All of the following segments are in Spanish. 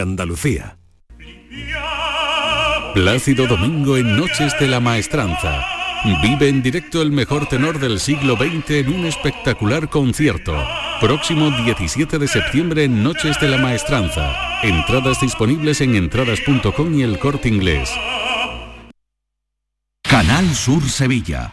Andalucía. Plácido Domingo en Noches de la Maestranza. Vive en directo el mejor tenor del siglo XX en un espectacular concierto. Próximo 17 de septiembre en Noches de la Maestranza. Entradas disponibles en entradas.com y el corte inglés. Canal Sur Sevilla.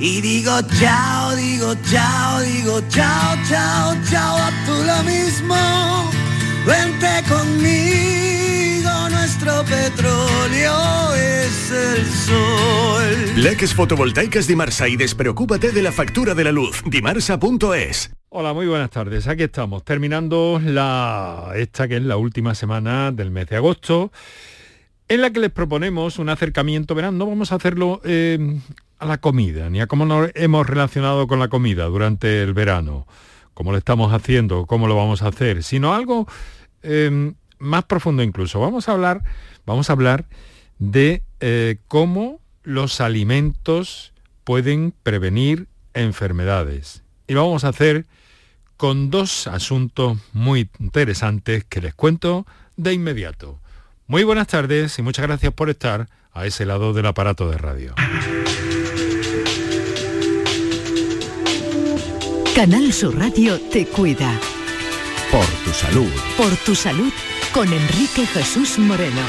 y digo chao, digo chao, digo chao, chao, chao, a tú lo mismo. Vente conmigo, nuestro petróleo es el sol. Leques fotovoltaicas Dimarsa y despreocúpate de la factura de la luz. Dimarsa.es. Hola, muy buenas tardes. Aquí estamos, terminando la esta que es la última semana del mes de agosto en la que les proponemos un acercamiento, verán, no vamos a hacerlo eh, a la comida, ni a cómo nos hemos relacionado con la comida durante el verano, cómo lo estamos haciendo, cómo lo vamos a hacer, sino algo eh, más profundo incluso. Vamos a hablar, vamos a hablar de eh, cómo los alimentos pueden prevenir enfermedades. Y lo vamos a hacer con dos asuntos muy interesantes que les cuento de inmediato. Muy buenas tardes y muchas gracias por estar a ese lado del aparato de radio. Canal Sur Radio te cuida. Por tu salud. Por tu salud con Enrique Jesús Moreno.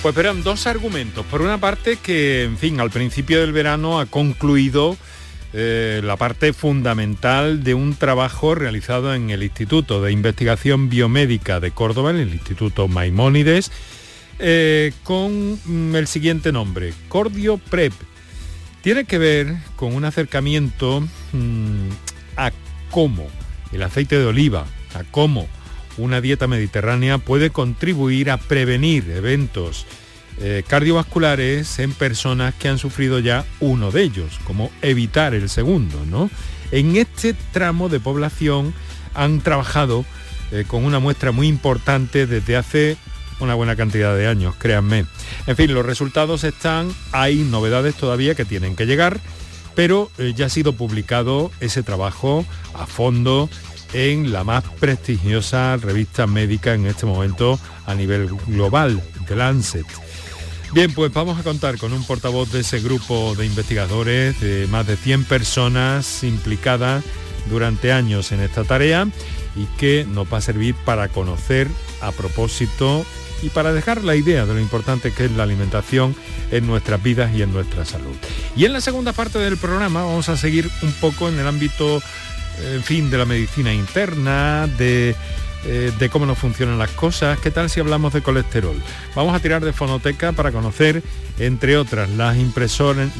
Pues verán dos argumentos. Por una parte que, en fin, al principio del verano ha concluido eh, la parte fundamental de un trabajo realizado en el Instituto de Investigación Biomédica de Córdoba, en el Instituto Maimónides, eh, con mm, el siguiente nombre, Cordio Prep. Tiene que ver con un acercamiento mm, a cómo el aceite de oliva, a cómo una dieta mediterránea puede contribuir a prevenir eventos eh, cardiovasculares en personas que han sufrido ya uno de ellos, como evitar el segundo. ¿no? En este tramo de población han trabajado eh, con una muestra muy importante desde hace una buena cantidad de años, créanme. En fin, los resultados están, hay novedades todavía que tienen que llegar, pero eh, ya ha sido publicado ese trabajo a fondo en la más prestigiosa revista médica en este momento a nivel global, The Lancet. Bien, pues vamos a contar con un portavoz de ese grupo de investigadores, de más de 100 personas implicadas durante años en esta tarea y que nos va a servir para conocer a propósito y para dejar la idea de lo importante que es la alimentación en nuestras vidas y en nuestra salud. Y en la segunda parte del programa vamos a seguir un poco en el ámbito, en fin, de la medicina interna, de eh, de cómo nos funcionan las cosas. ¿Qué tal si hablamos de colesterol? Vamos a tirar de fonoteca para conocer, entre otras, las,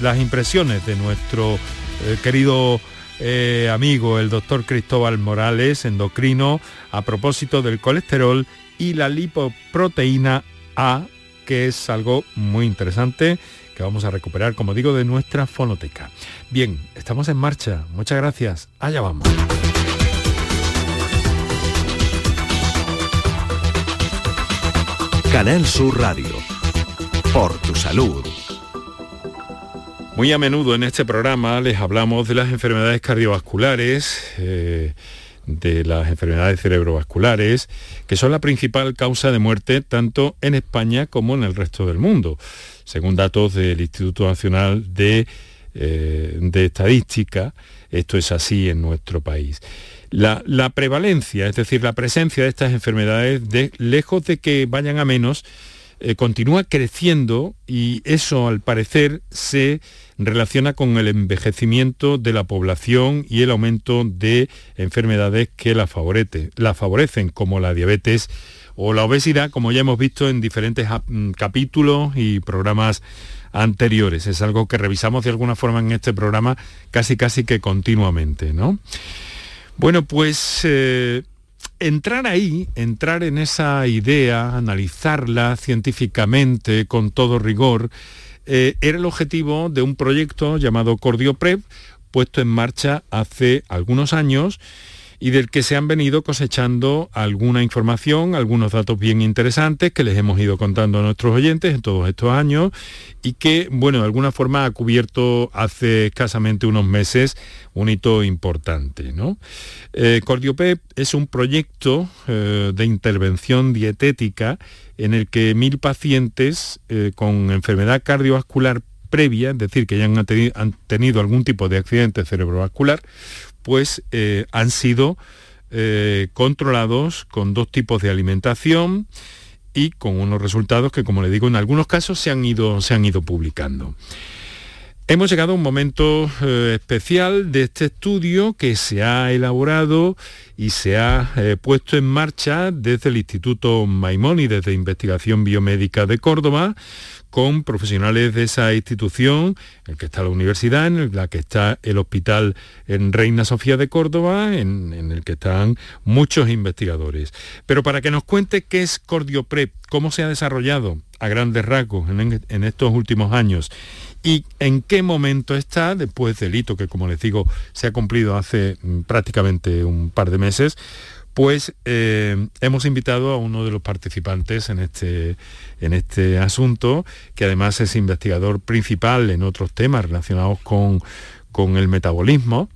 las impresiones de nuestro eh, querido eh, amigo, el doctor Cristóbal Morales, endocrino, a propósito del colesterol y la lipoproteína A, que es algo muy interesante que vamos a recuperar, como digo, de nuestra fonoteca. Bien, estamos en marcha. Muchas gracias. Allá vamos. Canal Sur Radio. Por tu salud. Muy a menudo en este programa les hablamos de las enfermedades cardiovasculares, eh, de las enfermedades cerebrovasculares, que son la principal causa de muerte tanto en España como en el resto del mundo, según datos del Instituto Nacional de, eh, de Estadística. Esto es así en nuestro país. La, prevalencia, es decir, la presencia de estas enfermedades, de, lejos de que vayan a menos, eh, continúa creciendo y eso al parecer se relaciona con el envejecimiento de la población y el aumento de enfermedades que la, favorecen, como la diabetes o la obesidad, como ya hemos visto en diferentes mm, capítulos y programas anteriores. Es algo que revisamos de alguna forma en este programa casi casi que continuamente, ¿no? Bueno, pues eh, entrar ahí, entrar en esa idea, analizarla científicamente con todo rigor, eh, era el objetivo de un proyecto llamado Cordioprep, puesto en marcha hace algunos años y del que se han venido cosechando alguna información, algunos datos bien interesantes que les hemos ido contando a nuestros oyentes en todos estos años y que, bueno, de alguna forma ha cubierto hace escasamente unos meses un hito importante. ¿no? Eh, Cordiopep es un proyecto eh, de intervención dietética en el que mil pacientes eh, con enfermedad cardiovascular previa, es decir, que ya han tenido algún tipo de accidente cerebrovascular, pues eh, han sido eh, controlados con dos tipos de alimentación y con unos resultados que, como le digo, en algunos casos se han ido, se han ido publicando. Hemos llegado a un momento eh, especial de este estudio que se ha elaborado y se ha puesto en marcha desde el Instituto Maimónides de Investigación Biomédica de Córdoba con profesionales de esa institución, en que está la universidad, en la que está el hospital en Reina Sofía de Córdoba, en, el que están muchos investigadores. Pero para que nos cuente qué es Cordioprep, cómo se ha desarrollado a grandes rasgos en, en estos últimos años y en qué momento está después del hito que, como les digo, se ha cumplido hace mm, prácticamente un par de meses, pues eh, hemos invitado a uno de los participantes en este, en este asunto, que además es investigador principal en otros temas relacionados con, el metabolismo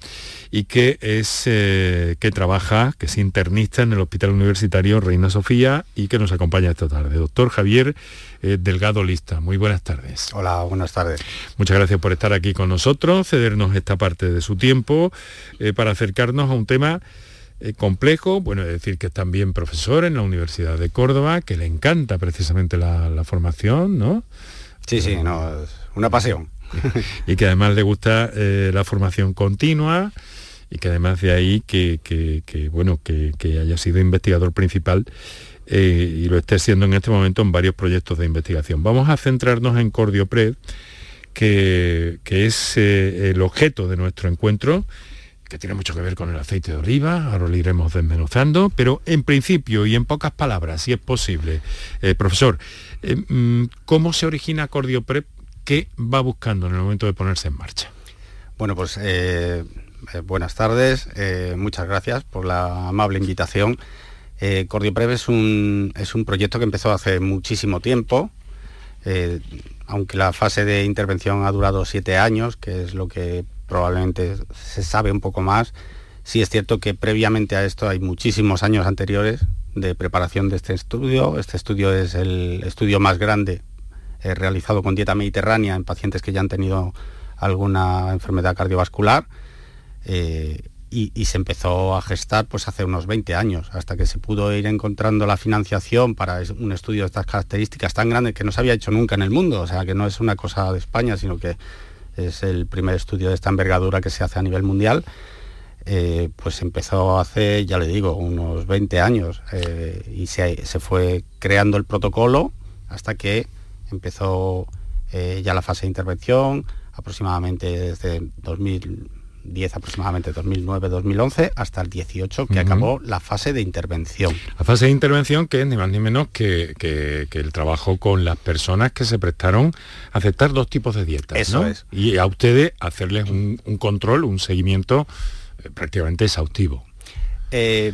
y que es eh, que trabaja, que es internista en el Hospital Universitario Reina Sofía y que nos acompaña esta tarde. Doctor Javier eh, Delgado Lista, muy buenas tardes. Hola, buenas tardes. Muchas gracias por estar aquí con nosotros, cedernos esta parte de su tiempo para acercarnos a un tema eh, complejo, bueno, es decir que es también profesor en la Universidad de Córdoba, que le encanta precisamente la, formación, ¿no? Sí, sí, no, es una pasión. y que además le gusta eh, la formación continua y que además de ahí que, bueno, que, haya sido investigador principal eh, y lo esté siendo en este momento en varios proyectos de investigación. Vamos a centrarnos en Cordiopred, que, que es el objeto de nuestro encuentro que tiene mucho que ver con el aceite de oliva, ahora lo iremos desmenuzando, pero en principio y en pocas palabras, si es posible, eh, profesor, eh, mm, ¿cómo se origina Cordioprep? ¿Qué va buscando en el momento de ponerse en marcha? Bueno, pues eh, buenas tardes, muchas gracias por la amable invitación. Cordioprep es un, es un proyecto que empezó hace muchísimo tiempo, aunque la fase de intervención ha durado siete años, que es lo que probablemente se sabe un poco más. Sí es cierto que previamente a esto hay muchísimos años anteriores de preparación de este estudio. Este estudio es el estudio más grande eh, realizado con dieta mediterránea en pacientes que ya han tenido alguna enfermedad cardiovascular. Eh, y, se empezó a gestar pues hace unos 20 años, hasta que se pudo ir encontrando la financiación para un estudio de estas características tan grande que no se había hecho nunca en el mundo, o sea que no es una cosa de España, sino que es el primer estudio de esta envergadura que se hace a nivel mundial. Eh, pues empezó hace, ya le digo, unos 20 años eh, y se, fue creando el protocolo hasta que empezó eh, ya la fase de intervención, aproximadamente desde 2000, 10 aproximadamente, 2009-2011, hasta el 18, que acabó la fase de intervención. La fase de intervención que es ni más ni menos que, el trabajo con las personas que se prestaron a aceptar dos tipos de dietas. Eso es. Y a ustedes hacerles un, control, un seguimiento eh, prácticamente exhaustivo. Eh,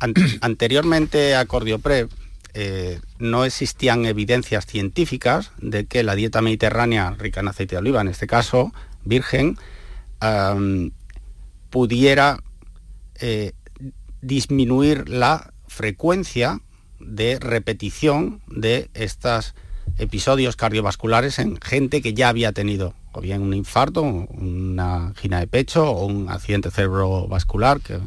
anteriormente a Cordioprep, eh, no existían evidencias científicas de que la dieta mediterránea rica en aceite de oliva, en este caso virgen, pudiera eh, disminuir la frecuencia de repetición de estos episodios cardiovasculares en gente que ya había tenido o bien un infarto, una angina de pecho o un accidente cerebrovascular que,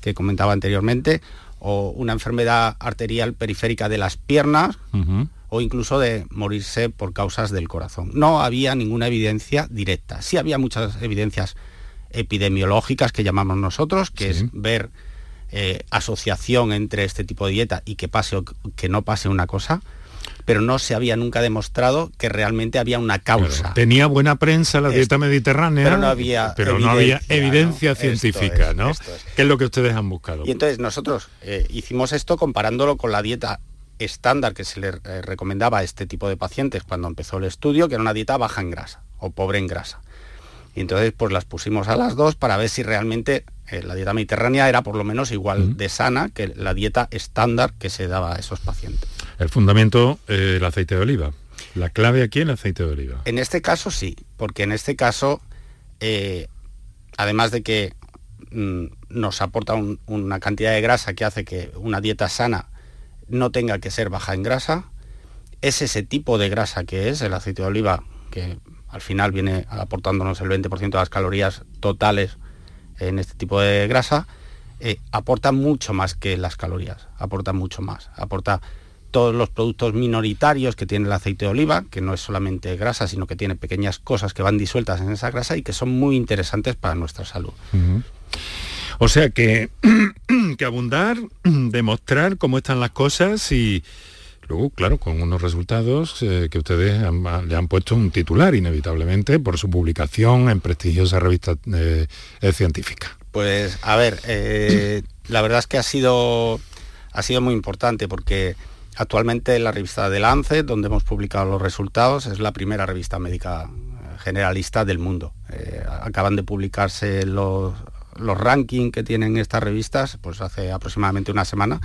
que comentaba anteriormente, o una enfermedad arterial periférica de las piernas, o incluso de morirse por causas del corazón. No había ninguna evidencia directa. Sí había muchas evidencias epidemiológicas que llamamos nosotros, que es ver eh, asociación entre este tipo de dieta y que pase o que no pase una cosa, pero no se había nunca demostrado que realmente había una causa. tenía buena prensa la dieta mediterránea, pero no había, pero evidencia, no había evidencia científica, ¿no? Es. Que es lo que ustedes han buscado. Y entonces nosotros eh, hicimos esto comparándolo con la dieta estándar que se le eh, recomendaba a este tipo de pacientes cuando empezó el estudio, que era una dieta baja en grasa o pobre en grasa. Y entonces pues las pusimos a las dos para ver si realmente eh, la dieta mediterránea era por lo menos igual de sana que la dieta estándar que se daba a esos pacientes. El fundamento, eh, el aceite de oliva. La clave aquí el aceite de oliva. En este caso sí, porque en este caso, además de que mm, nos aporta una cantidad de grasa que hace que una dieta sana no tenga que ser baja en grasa. Es ese tipo de grasa que es el aceite de oliva, que al final viene aportándonos el 20% de las calorías totales en este tipo de grasa, eh, aporta mucho más que las calorías, aporta mucho más, aporta todos los productos minoritarios que tiene el aceite de oliva, que no es solamente grasa, sino que tiene pequeñas cosas que van disueltas en esa grasa y que son muy interesantes para nuestra salud. O sea que, que abundar, demostrar cómo están las cosas y luego, claro, con unos resultados eh, que ustedes le han puesto un titular inevitablemente por su publicación en prestigiosa revista eh, eh, científica. Pues a ver, la verdad es que ha sido, ha sido muy importante porque actualmente la revista de Lancet, donde hemos publicado los resultados, es la primera revista médica generalista del mundo. acaban de publicarse los los rankings que tienen estas revistas, pues hace aproximadamente una semana,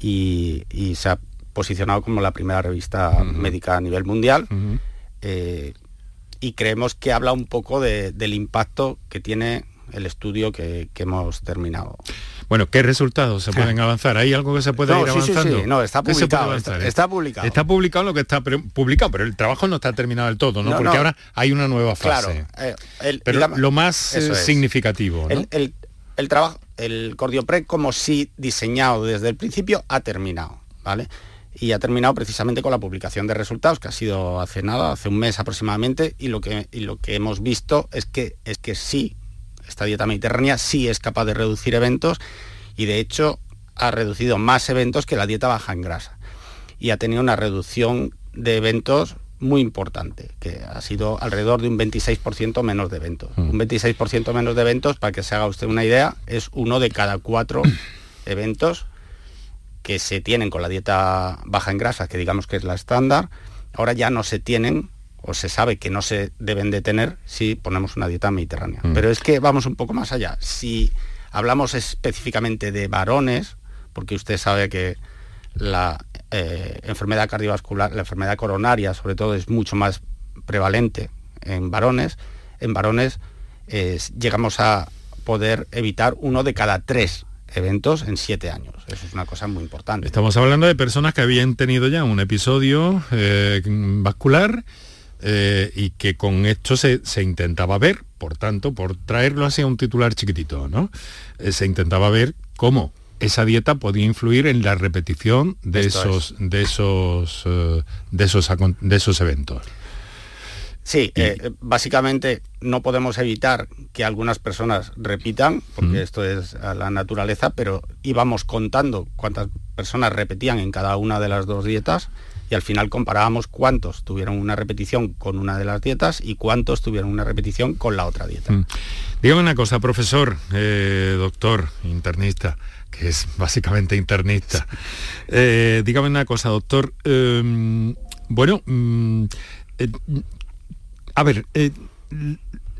y, se ha posicionado como la primera revista médica a nivel mundial. Eh, y creemos que habla un poco del impacto que tiene el estudio que hemos terminado. Bueno, ¿qué resultados se pueden avanzar? ¿Hay algo que se puede ir avanzando? Sí, sí, no, está publicado, está, publicado. Está publicado lo que está publicado, pero el trabajo no está terminado del todo, ¿no? Porque ahora hay una nueva fase. Claro, eh, pero lo más eh, significativo, el, trabajo, el Cordiopre como sí diseñado desde el principio ha terminado, ¿vale? y ha terminado precisamente con la publicación de resultados, que ha sido hace nada, hace un mes aproximadamente, y lo que, y lo que hemos visto es que, es que sí esta dieta mediterránea sí es capaz de reducir eventos y de hecho ha reducido más eventos que la dieta baja en grasa. Y ha tenido una reducción de eventos muy importante, que ha sido alrededor de un 26% menos de eventos. Mm. Un 26% menos de eventos, para que se haga usted una idea, es uno de cada cuatro eventos que se tienen con la dieta baja en grasa, que digamos que es la estándar, ahora ya no se tienen o se sabe que no se deben de tener si ponemos una dieta mediterránea. Mm. Pero es que vamos un poco más allá. Si hablamos específicamente de varones, porque usted sabe que la eh, enfermedad cardiovascular, la enfermedad coronaria sobre todo es mucho más prevalente en varones, en varones llegamos a poder evitar uno de cada tres eventos en siete años. Eso es una cosa muy importante. Estamos hablando de personas que habían tenido ya un episodio eh, vascular eh, y que con esto se, intentaba ver, por tanto, por traerlo así a un titular chiquitito, ¿no? Eh, se intentaba ver cómo esa dieta podía influir en la repetición de esos, de esos, eh, de esos, de esos eventos. Sí, básicamente no podemos evitar que algunas personas repitan, porque esto es la naturaleza, pero íbamos contando cuántas personas repetían en cada una de las dos dietas y al final comparábamos cuántos tuvieron una repetición con una de las dietas y cuántos tuvieron una repetición con la otra dieta. Mm. Dígame una cosa, profesor, eh, doctor, internista, que es básicamente internista. Eh, dígame una cosa, doctor. Em, bueno, mm, eh, a ver,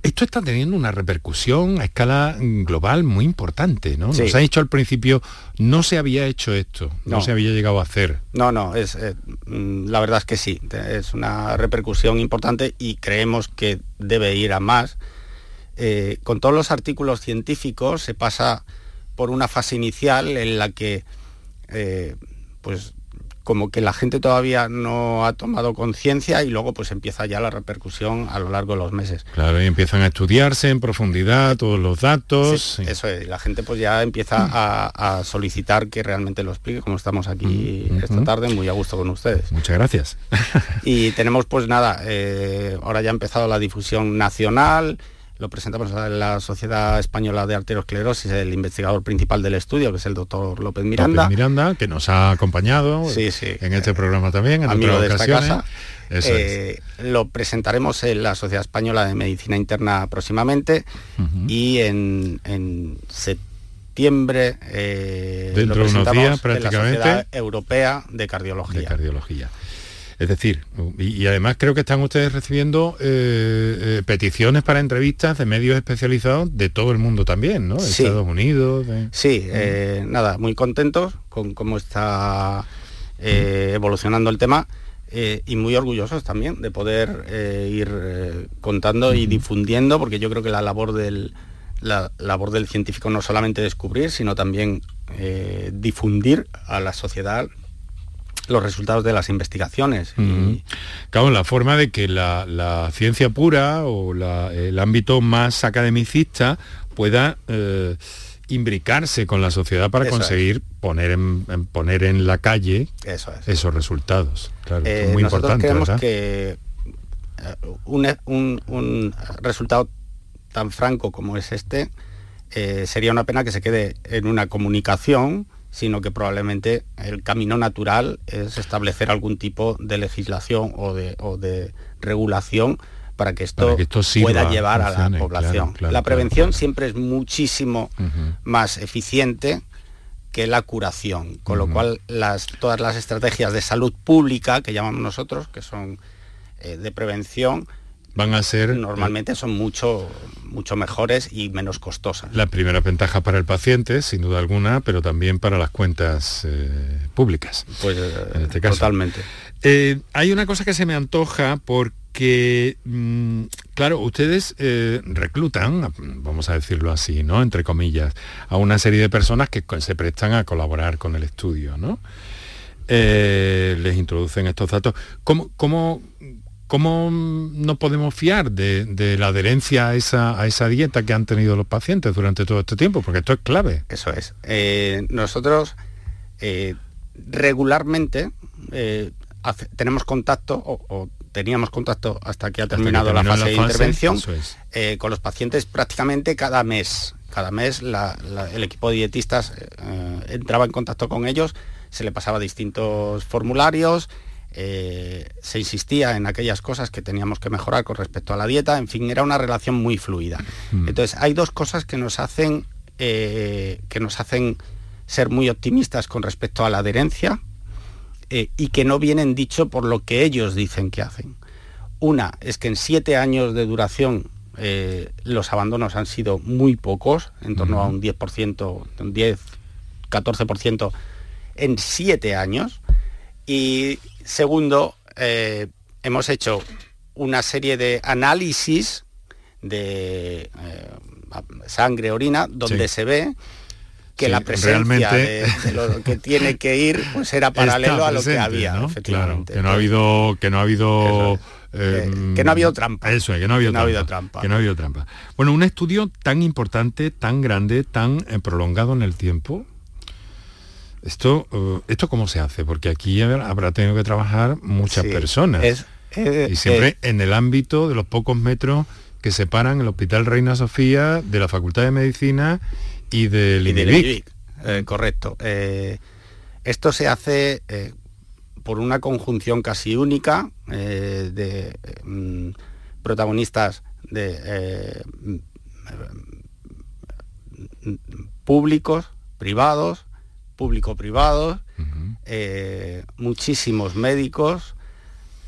esto está teniendo una repercusión a escala global muy importante, ¿no? Nos ha dicho al principio, no se había hecho esto, no, se había llegado a hacer. No, no, es, eh, mm, la verdad es que sí, es una repercusión importante y creemos que debe ir a más. Eh, con todos los artículos científicos se pasa por una fase inicial en la que eh, pues como que la gente todavía no ha tomado conciencia y luego pues empieza ya la repercusión a lo largo de los meses. Claro, y empiezan a estudiarse en profundidad todos los datos. Eso es, la gente pues ya empieza a, solicitar que realmente lo explique, como estamos aquí esta tarde, muy a gusto con ustedes. Muchas gracias. y tenemos pues nada, eh, ahora ya ha empezado la difusión nacional, lo presentamos en la Sociedad Española de Arteriosclerosis, el investigador principal del estudio, que es el doctor López Miranda. López Miranda, que nos ha acompañado en este programa también, en amigo de esta casa. Eh, lo presentaremos en la Sociedad Española de Medicina Interna próximamente y en, septiembre eh, Dentro lo presentamos de unos días, prácticamente, en la Sociedad Europea de Cardiología. De cardiología. Es decir, y, además creo que están ustedes recibiendo eh, eh, peticiones para entrevistas de medios especializados de todo el mundo también, ¿no? Estados Unidos. Sí, eh, nada, muy contentos con cómo está evolucionando el tema. y muy orgullosos también de poder ir contando y difundiendo, porque yo creo que la labor del, la labor del científico no solamente descubrir, sino también difundir a la sociedad los resultados de las investigaciones. Claro, la forma de que la, ciencia pura o el ámbito más academicista pueda eh, imbricarse con la sociedad para conseguir poner, en, poner en la calle esos resultados. Claro, eh, muy nosotros creemos que eh, un, resultado tan franco como es este, sería una pena que se quede en una comunicación sino que probablemente el camino natural es establecer algún tipo de legislación o de, regulación para que esto, pueda llevar a la población. la prevención siempre es muchísimo más eficiente que la curación, con lo cual las, todas las estrategias de salud pública que llamamos nosotros, que son eh, de prevención, van a ser... Normalmente son mucho, mucho mejores y menos costosas. La primera ventaja para el paciente, sin duda alguna, pero también para las cuentas eh, públicas. Pues en este caso. totalmente. Eh, hay una cosa que se me antoja porque, mm, claro, ustedes eh, reclutan, vamos a decirlo así, ¿no? Entre comillas, a una serie de personas que se prestan a colaborar con el estudio, ¿no? les introducen estos datos. ¿Cómo, cómo, ¿Cómo no podemos fiar de, la adherencia a esa, dieta que han tenido los pacientes durante todo este tiempo? Porque esto es clave. Eso es. Eh, nosotros eh, regularmente eh, tenemos contacto o, teníamos contacto hasta que ha terminado la fase de intervención con los pacientes prácticamente cada mes. Cada mes el equipo de dietistas entraba en contacto con ellos, se le pasaba distintos formularios, eh, se insistía en aquellas cosas que teníamos que mejorar con respecto a la dieta, en fin, era una relación muy fluida. Mm. Entonces, hay dos cosas que nos hacen, eh, que nos hacen ser muy optimistas con respecto a la adherencia eh, y que no vienen dicho por lo que ellos dicen que hacen. Una es que en siete años de duración los abandonos han sido muy pocos, en torno a un 10%, un 10, 14% en siete años. Y Segundo, eh, hemos hecho una serie de análisis de eh, sangre, orina, donde se ve que la presencia de, lo que tiene que ir pues era paralelo a lo que había, efectivamente. que no ha habido, que no ha habido em, que no ha habido trampa. Eso es, que no ha habido, trampa, Que no ha habido trampa. Bueno, un estudio tan importante, tan grande, tan eh, prolongado en el tiempo, esto, uh, ¿Esto cómo se hace? Porque aquí habrá tenido que trabajar muchas personas. Eh, y siempre eh, en el ámbito de los pocos metros que separan el Hospital Reina Sofía de la Facultad de Medicina y del INIVIC. Eh, correcto. esto se hace por una conjunción casi única de mm, protagonistas de mm, públicos, privados, público-privados, eh, muchísimos médicos,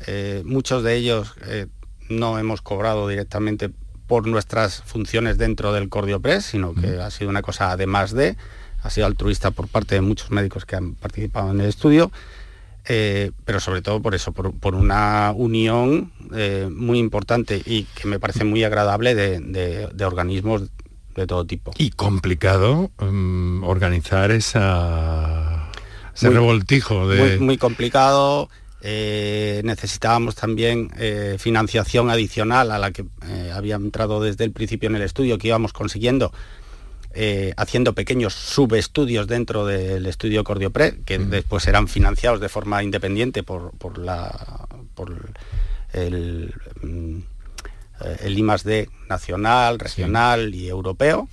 eh, muchos de ellos eh, no hemos cobrado directamente por nuestras funciones dentro del Cordiopress, sino que ha sido una cosa además de, ha sido altruista por parte de muchos médicos que han participado en el estudio, pero sobre todo por eso, por, una unión muy importante y que me parece muy agradable de organismos de todo tipo. Y complicado mm, organizar esa, ese revoltijo de... Muy, complicado. Eh, necesitábamos también eh, financiación adicional a la que eh, había entrado desde el principio en el estudio, que íbamos consiguiendo haciendo pequeños subestudios dentro del estudio Cordiopre, que después serán financiados de forma independiente por, la, por el... Mm, eh, el I+D nacional, regional y europeo.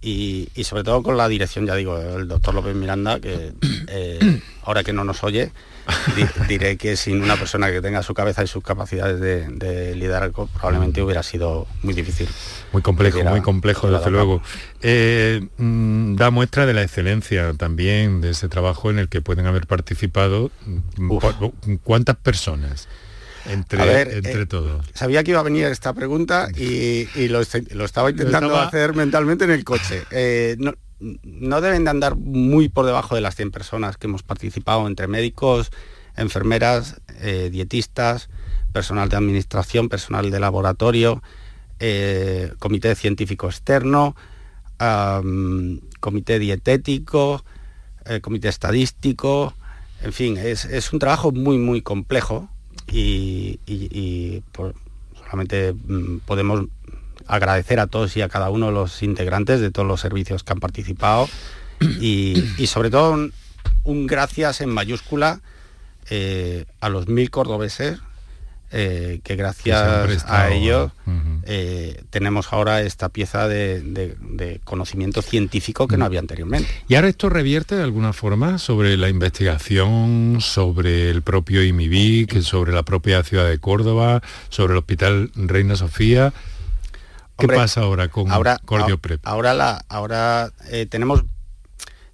y, sobre todo con la dirección, ya digo, el doctor López Miranda, que eh, ahora que no nos oye, diré que sin una persona que tenga su cabeza y sus capacidades de, liderazgo probablemente hubiera sido muy difícil. Muy complejo, muy complejo, desde luego. Eh, mm, da muestra de la excelencia también de ese trabajo en el que pueden haber participado. Mm, ¿Cuántas personas? Entre, entre eh, todos. Sabía que iba a venir esta pregunta y, lo, estaba intentando hacer mentalmente en el coche. Eh, no, deben de andar muy por debajo de las 100 personas que hemos participado entre médicos, enfermeras, eh, dietistas, personal de administración, personal de laboratorio, comité científico externo, comité dietético, comité estadístico, en fin, es, es, un trabajo muy, muy complejo y, solamente mm, podemos agradecer a todos y a cada uno de los integrantes de todos los servicios que han participado y, sobre todo un, gracias en mayúscula eh, a los mil cordobeses eh, que gracias a ellos eh, tenemos ahora esta pieza de, conocimiento científico que no había anteriormente. ¿Y ahora esto revierte de alguna forma sobre la investigación, sobre el propio IMIBIC, sobre la propia ciudad de Córdoba, sobre el Hospital Reina Sofía? ¿Qué pasa ahora con ahora, Cordioprep? Ahora, la, ahora eh, tenemos,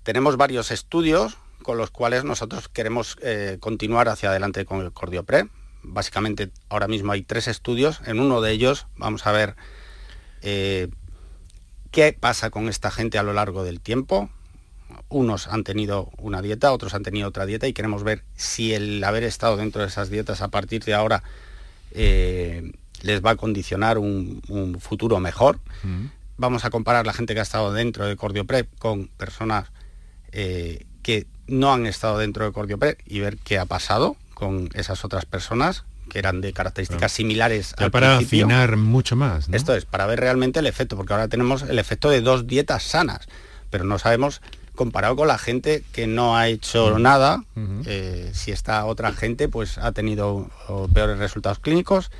tenemos varios estudios con los cuales nosotros queremos continuar hacia adelante con el Cordioprep básicamente ahora mismo hay tres estudios. En uno de ellos vamos a ver eh, qué pasa con esta gente a lo largo del tiempo. Unos han tenido una dieta, otros han tenido otra dieta y queremos ver si el haber estado dentro de esas dietas a partir de ahora eh, les va a condicionar un, futuro mejor. Mm. Vamos a comparar la gente que ha estado dentro de Cordioprep con personas eh, que no han estado dentro de Cordioprep y ver qué ha pasado con esas otras personas que eran de características similares ya para afinar mucho más esto es para ver realmente el efecto porque ahora tenemos el efecto de dos dietas sanas pero no sabemos comparado con la gente que no ha hecho nada eh, si esta otra gente pues ha tenido peores resultados clínicos.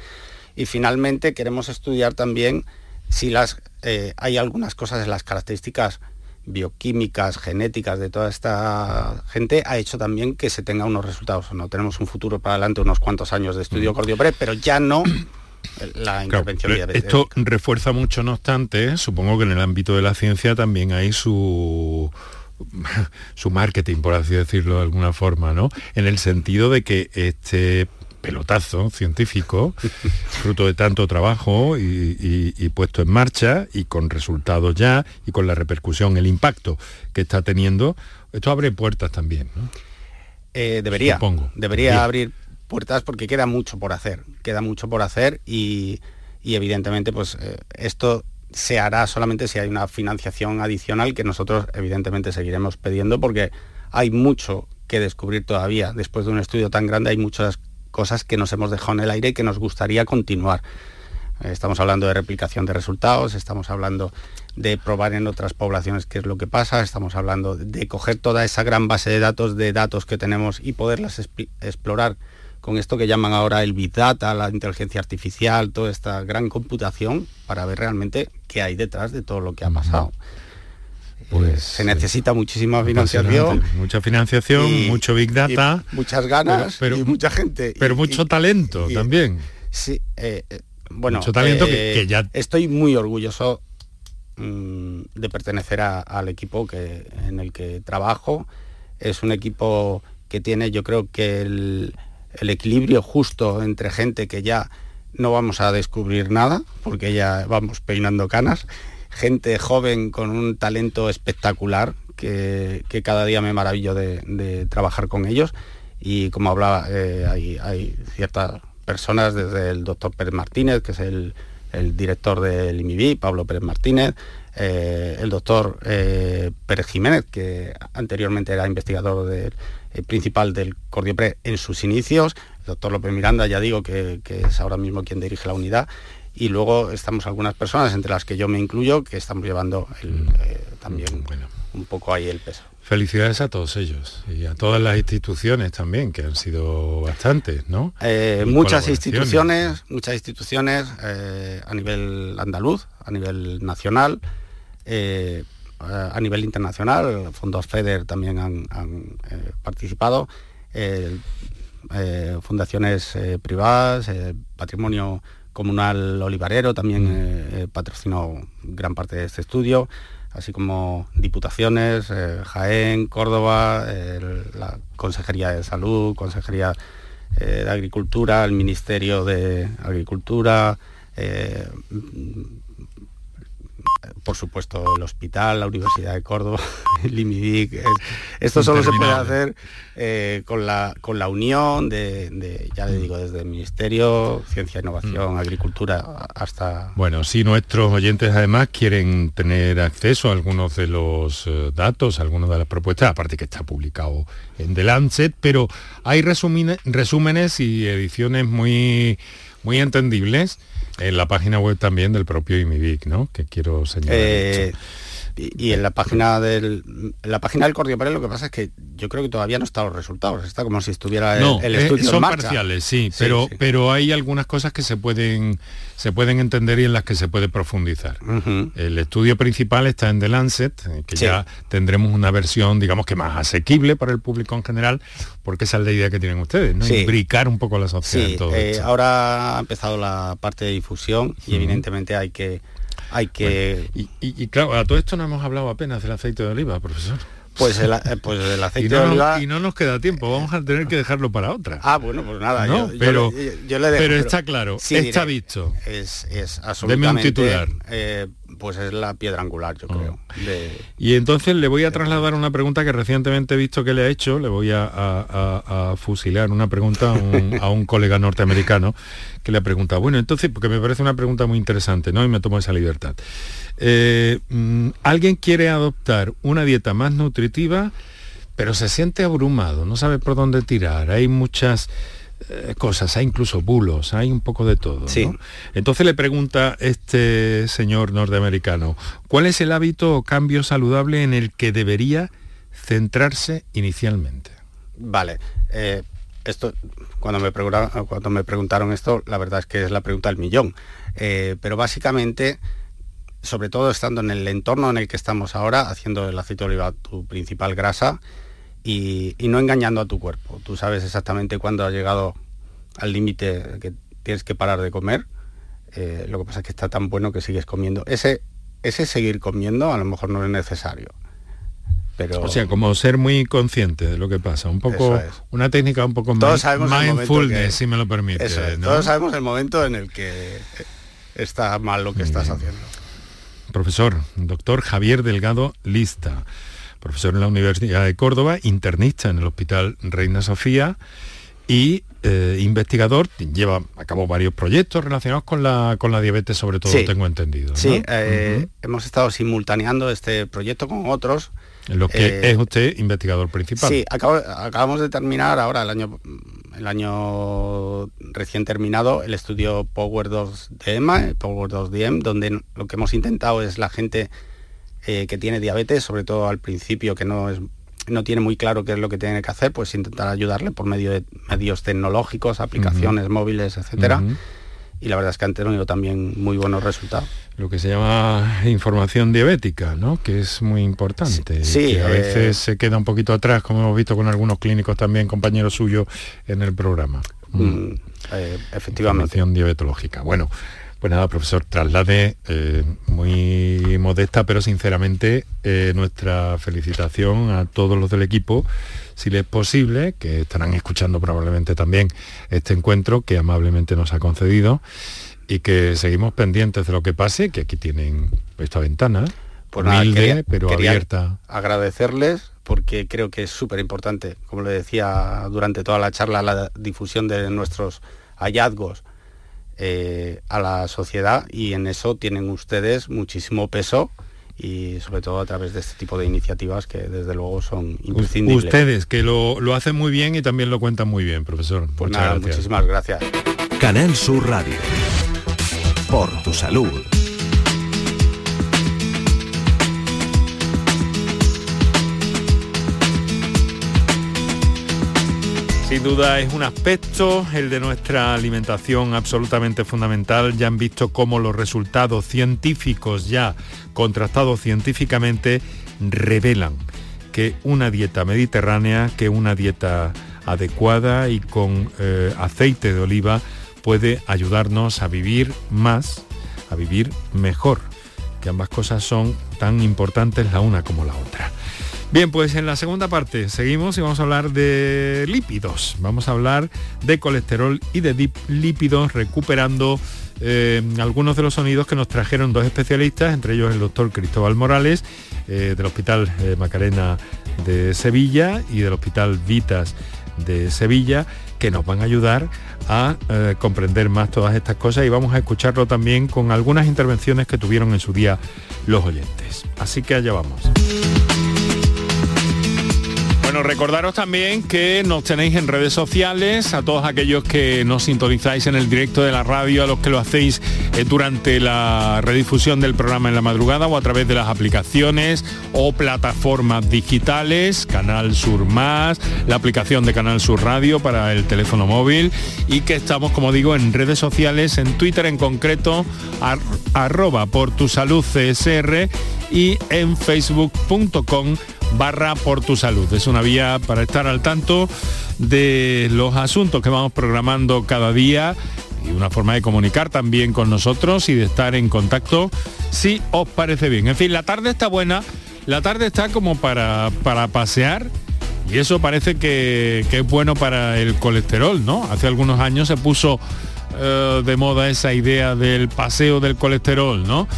Y finalmente queremos estudiar también si las eh, hay algunas cosas en las características bioquímicas, genéticas de toda esta gente ha hecho también que se tenga unos resultados. No tenemos un futuro para adelante, unos cuantos años de estudio cardiopre, pero ya no la intervención Esto refuerza mucho, no obstante, supongo que en el ámbito de la ciencia también hay su su marketing, por así decirlo de alguna forma, ¿no? En el sentido de que este pelotazo científico, fruto de tanto trabajo y, puesto en marcha y con resultados ya y con la repercusión, el impacto que está teniendo, esto abre puertas también. ¿no? Eh, debería, debería abrir puertas porque queda mucho por hacer, queda mucho por hacer y, evidentemente pues eh, esto se hará solamente si hay una financiación adicional que nosotros evidentemente seguiremos pidiendo porque hay mucho que descubrir todavía. Después de un estudio tan grande hay muchas cosas que nos hemos dejado en el aire y que nos gustaría continuar. Estamos hablando de replicación de resultados, estamos hablando de probar en otras poblaciones qué es lo que pasa, estamos hablando de coger toda esa gran base de datos de datos que tenemos y poderlas explorar con esto que llaman ahora el Big Data, la inteligencia artificial, toda esta gran computación para ver realmente qué hay detrás de todo lo que ha pasado. Pues se necesita muchísima financiación. Mucha financiación, mucho Big Data. muchas ganas pero, y mucha gente. Pero mucho talento también. Sí, eh, eh, bueno. Mucho talento que, ya... Estoy muy orgulloso mm, de pertenecer al equipo que, en el que trabajo. Es un equipo que tiene, yo creo que el, el equilibrio justo entre gente que ya no vamos a descubrir nada, porque ya vamos peinando canas, gente joven con un talento espectacular que, cada día me maravillo de, trabajar con ellos. Y como hablaba, eh, hay, ciertas personas, desde el doctor Pérez Martínez, que es el director del IMIBI, Pablo Pérez Martínez, eh, el doctor eh, Pérez Jiménez, que anteriormente era investigador principal del Cordiopre en sus inicios, el doctor López Miranda, ya digo que, es ahora mismo quien dirige la unidad, y luego estamos algunas personas, entre las que yo me incluyo, que estamos llevando mm. también un poco ahí el peso. Felicidades a todos ellos y a todas las instituciones también, que han sido bastantes, ¿no? muchas instituciones, muchas instituciones a nivel andaluz, a nivel nacional, eh, a nivel internacional, fondos FEDER también han, eh, participado, eh, fundaciones privadas, patrimonio comunal olivarero también mm. patrocinó gran parte de este estudio, así como diputaciones, Jaén, Córdoba, la Consejería de Salud, Consejería de Agricultura, el Ministerio de Agricultura, por supuesto el hospital, la Universidad de Córdoba, el IMIDIC. esto solo se puede hacer eh, con, la, con la unión de, ya le digo, desde el Ministerio, Ciencia, Innovación, mm. Agricultura, hasta... Bueno, si nuestros oyentes además quieren tener acceso a algunos de los eh, datos, algunas de las propuestas, aparte que está publicado en The Lancet, pero hay resúmenes y ediciones muy, muy entendibles en la página web también del propio IMIBIC, ¿no? Que quiero señalar. Eh, y, en la página del la página del Cordiopere lo que pasa es que yo creo que todavía no están los resultados. Está como si estuviera el, el eh, estudio son marcha. parciales, sí, pero pero hay algunas cosas que se pueden se pueden entender y en las que se puede profundizar. El estudio principal está en The Lancet, eh, que ya tendremos una versión, digamos que más asequible para el público en general, porque esa es la idea que tienen ustedes, ¿no? Imbricar un poco la sociedad. todo eh, ahora ha empezado la parte de difusión y evidentemente hay que hay que... y, claro, a todo esto no hemos hablado apenas del aceite de oliva, profesor. Pues el, eh, pues el aceite de oliva... Y no nos queda tiempo, vamos a tener que dejarlo para otra. Ah, bueno, pues nada, pero, pero está claro, está visto. Es, es absolutamente... un titular. Eh, pues es la piedra angular, yo creo. Ah. Y entonces le voy a trasladar una pregunta que recientemente he visto que le ha hecho, le voy a, fusilar una pregunta a un, colega norteamericano que le ha preguntado, bueno, entonces, porque me parece una pregunta muy interesante, ¿no? Y me tomo esa libertad. Eh, mm, ¿Alguien quiere adoptar una dieta más nutritiva, pero se siente abrumado, no sabe por dónde tirar? Hay muchas eh, cosas, hay incluso bulos, hay un poco de todo. Entonces le pregunta este señor norteamericano, ¿cuál es el hábito o cambio saludable en el que debería centrarse inicialmente? Vale, eh, esto cuando me, preguntaron, cuando me preguntaron esto, la verdad es que es la pregunta del millón. Eh, pero básicamente, sobre todo estando en el entorno en el que estamos ahora, haciendo el aceite de oliva tu principal grasa, y, no engañando a tu cuerpo. Tú sabes exactamente cuándo has llegado al límite que tienes que parar de comer. Eh, lo que pasa es que está tan bueno que sigues comiendo. Ese, ese seguir comiendo a lo mejor no es necesario. Pero... O sea, como ser muy consciente de lo que pasa, un poco una técnica un poco más mindfulness, si me lo permite. Todos sabemos el momento en el que está mal lo que estás haciendo. Profesor, doctor Javier Delgado Lista profesor en la Universidad de Córdoba, internista en el Hospital Reina Sofía y eh, investigador, lleva a cabo varios proyectos relacionados con la, con la diabetes, sobre todo, tengo entendido. Sí, eh, hemos estado simultaneando este proyecto con otros. En lo que eh, es usted investigador principal. Sí, acabamos de terminar ahora, el año, el año recién terminado, el estudio Power 2 de EMA, Power 2 DM, donde lo que hemos intentado es la gente eh, que tiene diabetes, sobre todo al principio, que no, es, no tiene muy claro qué es lo que tiene que hacer, pues intentar ayudarle por medio de medios tecnológicos, aplicaciones móviles, etcétera. Y la verdad es que han tenido también muy buenos resultados. Lo que se llama información diabética, ¿no? Que es muy importante. Sí. a veces eh, se queda un poquito atrás, como hemos visto con algunos clínicos también, compañeros suyos, en el programa. Mm, mm. Eh, efectivamente. Información diabetológica. Bueno, pues nada, profesor, traslade eh, muy modesta, pero sinceramente eh, nuestra felicitación a todos los del equipo, si les es posible, que estarán escuchando probablemente también este encuentro que amablemente nos ha concedido y que seguimos pendientes de lo que pase, que aquí tienen esta ventana, pues humilde, pero abierta. Agradecerles porque creo que es súper importante, como le decía durante toda la charla, la difusión de nuestros hallazgos eh, a la sociedad y en eso tienen ustedes muchísimo peso y sobre todo a través de este tipo de iniciativas que desde luego son imprescindibles. Ustedes, que lo, hacen muy bien y también lo cuentan muy bien, profesor. Pues nada, muchísimas gracias. Canal Sur Radio. Por tu salud. Sin duda es un aspecto, el de nuestra alimentación, absolutamente fundamental. Ya han visto cómo los resultados científicos, ya contrastados científicamente, revelan que una dieta mediterránea, que una dieta adecuada y con eh, aceite de oliva puede ayudarnos a vivir más, a vivir mejor, que ambas cosas son tan importantes la una como la otra. Bien, pues en la segunda parte seguimos y vamos a hablar de lípidos. Vamos a hablar de colesterol y de lípidos recuperando eh, algunos de los sonidos que nos trajeron dos especialistas, entre ellos el doctor Cristóbal Morales eh, del Hospital eh, Macarena de Sevilla y del Hospital Vitas de Sevilla, que nos van a ayudar a comprender más todas estas cosas y vamos a escucharlo también con algunas intervenciones que tuvieron en su día los oyentes. Así que allá vamos. Bueno, recordaros también que nos tenéis en redes sociales, a todos aquellos que nos sintonizáis en el directo de la radio, a los que lo hacéis eh, durante la redifusión del programa en la madrugada o a través de las aplicaciones o plataformas digitales, Canal Sur Más, la aplicación de Canal Sur Radio para el teléfono móvil y que estamos, como digo, en redes sociales, en Twitter en concreto, arroba por tu salud CSR y en facebook.com barra por tu salud. Es una vía para estar al tanto de los asuntos que vamos programando cada día y una forma de comunicar también con nosotros y de estar en contacto si os parece bien. En fin, la tarde está buena, la tarde está como para, para pasear y eso parece que, es bueno para el colesterol, ¿no? Hace algunos años se puso eh, de moda esa idea del paseo del colesterol, ¿no?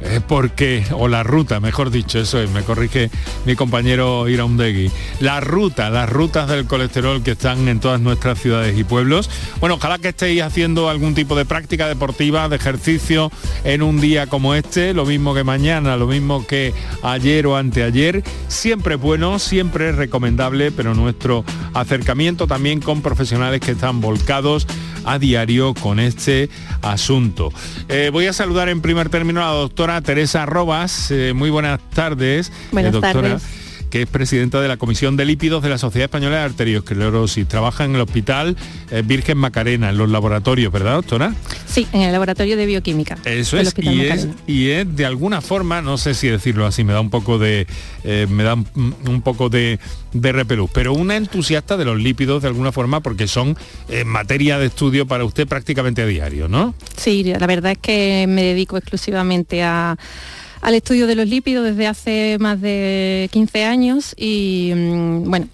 Es porque, o la ruta, mejor dicho, eso es, me corrige mi compañero Iraundegui, la ruta, las rutas del colesterol que están en todas nuestras ciudades y pueblos. Bueno, ojalá que estéis haciendo algún tipo de práctica deportiva, de ejercicio en un día como este, lo mismo que mañana, lo mismo que ayer o anteayer. Siempre bueno, siempre recomendable, pero nuestro acercamiento también con profesionales que están volcados a diario con este asunto. Eh, voy a saludar en primer término a la doctora Teresa Robas. Eh, muy buenas tardes. Buenas eh, tardes que es presidenta de la Comisión de Lípidos de la Sociedad Española de Arteriosclerosis. Trabaja en el Hospital eh, Virgen Macarena, en los laboratorios, ¿verdad, doctora? Sí, en el laboratorio de bioquímica. Eso es y, es, y, es, de alguna forma, no sé si decirlo así, me da un poco de, eh, me da un, poco de, de, repelús, pero una entusiasta de los lípidos de alguna forma porque son eh, materia de estudio para usted prácticamente a diario, ¿no? Sí, la verdad es que me dedico exclusivamente a al estudio de los lípidos desde hace más de 15 años y mm, bueno,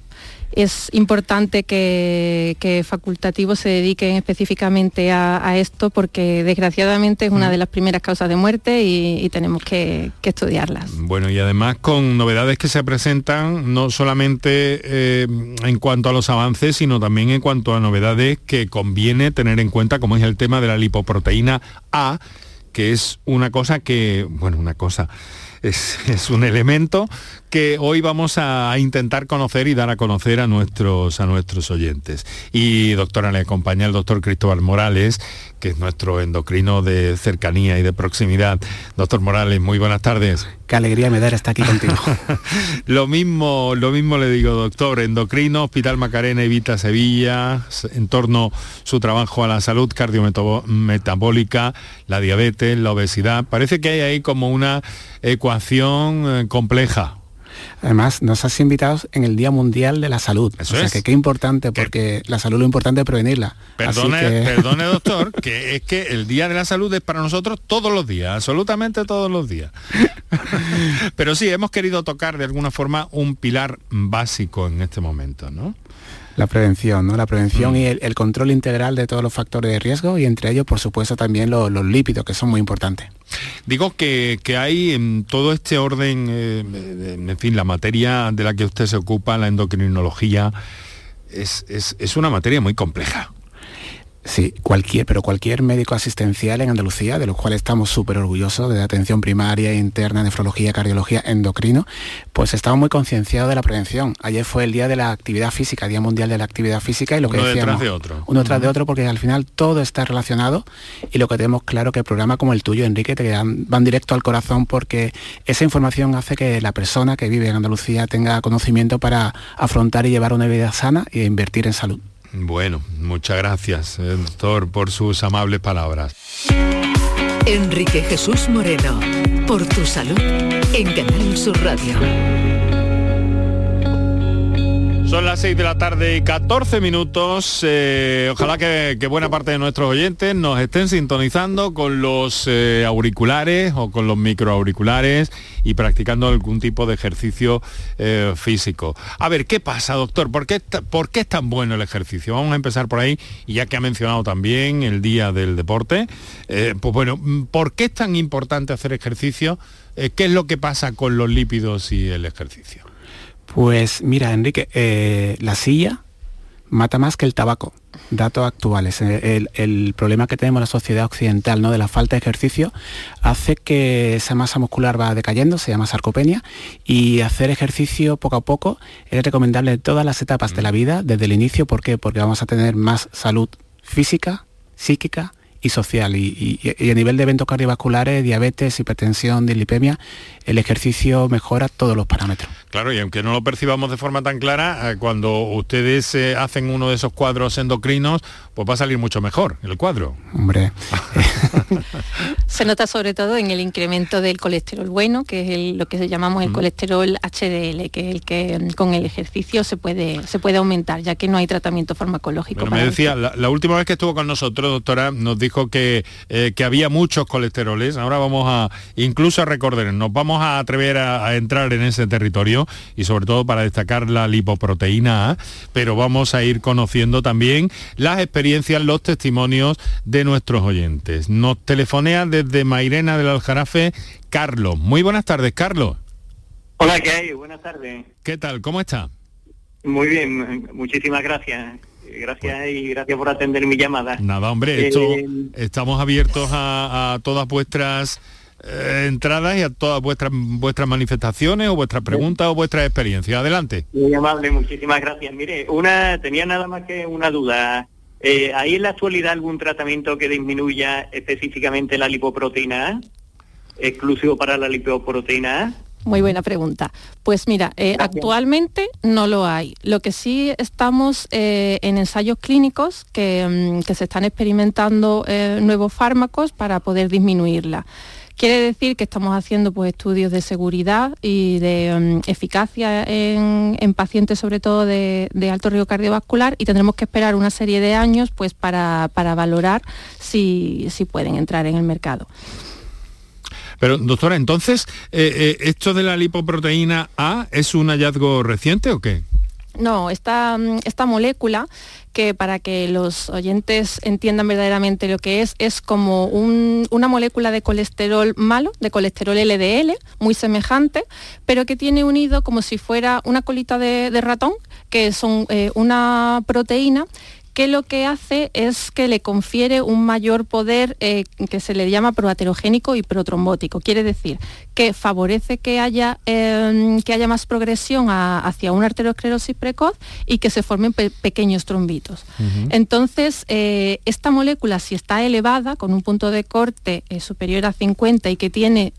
es importante que, facultativos se dediquen específicamente a, esto porque desgraciadamente es una mm. de las primeras causas de muerte y, tenemos que, estudiarlas. Bueno, y además con novedades que se presentan no solamente eh, en cuanto a los avances, sino también en cuanto a novedades que conviene tener en cuenta, como es el tema de la lipoproteína A, que es una cosa que, bueno, una cosa, es, un elemento que hoy vamos a intentar conocer y dar a conocer a nuestros, a nuestros oyentes. Y doctora, le acompaña el doctor Cristóbal Morales, que es nuestro endocrino de cercanía y de proximidad. Doctor Morales, muy buenas tardes. Qué alegría me da estar aquí contigo. lo, mismo, lo mismo le digo, doctor, endocrino, Hospital Macarena Evita Sevilla, en torno su trabajo a la salud cardiometabólica, la diabetes, la obesidad. Parece que hay ahí como una ecuación eh, compleja. Además, nos has invitado en el Día Mundial de la Salud. Eso o sea, que qué importante, porque la salud lo importante es prevenirla. Perdone, perdone, doctor, que es que el Día de la Salud es para nosotros todos los días, absolutamente todos los días. Pero sí, hemos querido tocar de alguna forma un pilar básico en este momento, ¿no? La prevención, ¿no? La prevención mm. y el, control integral de todos los factores de riesgo y entre ellos, por supuesto, también los, lípidos, que son muy importantes. Digo que, hay en todo este orden, eh, en fin, la materia de la que usted se ocupa, la endocrinología, es, una materia muy compleja. Sí, cualquier, pero cualquier médico asistencial en Andalucía, de los cuales estamos súper orgullosos, de atención primaria, interna, nefrología, cardiología, endocrino, pues estamos muy concienciados de la prevención. Ayer fue el día de la actividad física, Día Mundial de la Actividad Física, y lo que uno decíamos, detrás de otro. uno tras de otro, porque al final todo está relacionado y lo que tenemos claro que programas como el tuyo, Enrique, te dan- van directo al corazón porque esa información hace que la persona que vive en Andalucía tenga conocimiento para afrontar y llevar una vida sana e invertir en salud. Bueno, muchas gracias, eh, doctor, por sus amables palabras. Enrique Jesús Moreno, por tu salud, en Canal Sur Radio. Son las 6 de la tarde y 14 minutos. eh, ojalá que, buena parte de nuestros oyentes nos estén sintonizando con los eh, auriculares o con los microauriculares y practicando algún tipo de ejercicio eh, físico. A ver, ¿qué pasa, doctor? ¿Por qué, ¿Por qué es tan bueno el ejercicio? Vamos a empezar por ahí, ya que ha mencionado también el Día del Deporte, pues bueno, ¿por qué es tan importante hacer ejercicio? ¿Qué es lo que pasa con los lípidos y el ejercicio? Pues mira, Enrique, eh, la silla mata más que el tabaco. Datos actuales. Eh, El, el problema que tenemos en la sociedad occidental, ¿no? De la falta de ejercicio, hace que esa masa muscular va decayendo, se llama sarcopenia, y hacer ejercicio poco a poco es recomendable en todas las etapas de la vida, desde el inicio, ¿por qué? Porque vamos a tener más salud física, psíquica y social. Y, y- y a nivel de eventos cardiovasculares, diabetes, hipertensión, dislipemia, el ejercicio mejora todos los parámetros. Claro, y aunque no lo percibamos de forma tan clara, eh, cuando ustedes eh, hacen uno de esos cuadros endocrinos, pues va a salir mucho mejor el cuadro. Hombre, Se nota sobre todo en el incremento del colesterol bueno, que es el- lo que llamamos el colesterol HDL, que es el que mm, con el ejercicio se puede, se puede aumentar, ya que no hay tratamiento farmacológico. Bueno, para me decía, la, la última vez que estuvo con nosotros, doctora, nos dijo que, eh, que había muchos colesteroles. Ahora vamos a, incluso a recordar, nos vamos a atrever a, a entrar en ese territorio y sobre todo para destacar la lipoproteína A, pero vamos a ir conociendo también las experiencias, los testimonios de nuestros oyentes. Nos telefonea desde Mairena del Aljarafe Carlos. Muy buenas tardes, Carlos. Hola, ¿qué hay? Buenas tardes. ¿Qué tal? ¿Cómo está? Muy bien, muchísimas gracias. Gracias y gracias por atender mi llamada. Nada, hombre, esto, Eh, estamos abiertos a, a todas vuestras eh, entradas y a todas vuestras vuestras manifestaciones o vuestras preguntas o vuestras experiencias. Adelante. Muy amable, muchísimas gracias. Mire, una tenía nada más que una duda. Eh, ¿Hay en la actualidad algún tratamiento que disminuya específicamente la lipoproteína A? ¿Exclusivo para la lipoproteína A? Muy buena pregunta. Pues mira, eh, actualmente no lo hay. Lo que sí estamos eh, en ensayos clínicos que, mm, que se están experimentando eh, nuevos fármacos para poder disminuirla. Quiere decir que estamos haciendo pues, estudios de seguridad y de mm, eficacia en, en pacientes sobre todo de, de alto riesgo cardiovascular y tendremos que esperar una serie de años pues, para, para valorar si, si pueden entrar en el mercado. Pero, doctora, entonces, eh, eh, ¿esto de la lipoproteína A es un hallazgo reciente o qué? No, esta, mm, esta molécula que para que los oyentes entiendan verdaderamente lo que es, es como un- una molécula de colesterol malo, de colesterol LDL, muy semejante, pero que tiene unido como si fuera una colita de, de ratón, que son eh, una proteína que lo que hace es que le confiere un mayor poder eh, que se le llama proaterogénico y protrombótico. Quiere decir que favorece que haya, eh, que haya más progresión a- hacia una arteriosclerosis precoz y que se formen pe- pequeños trombitos. Entonces, eh, esta molécula, si está elevada, con un punto de corte eh, superior a 50 y que tiene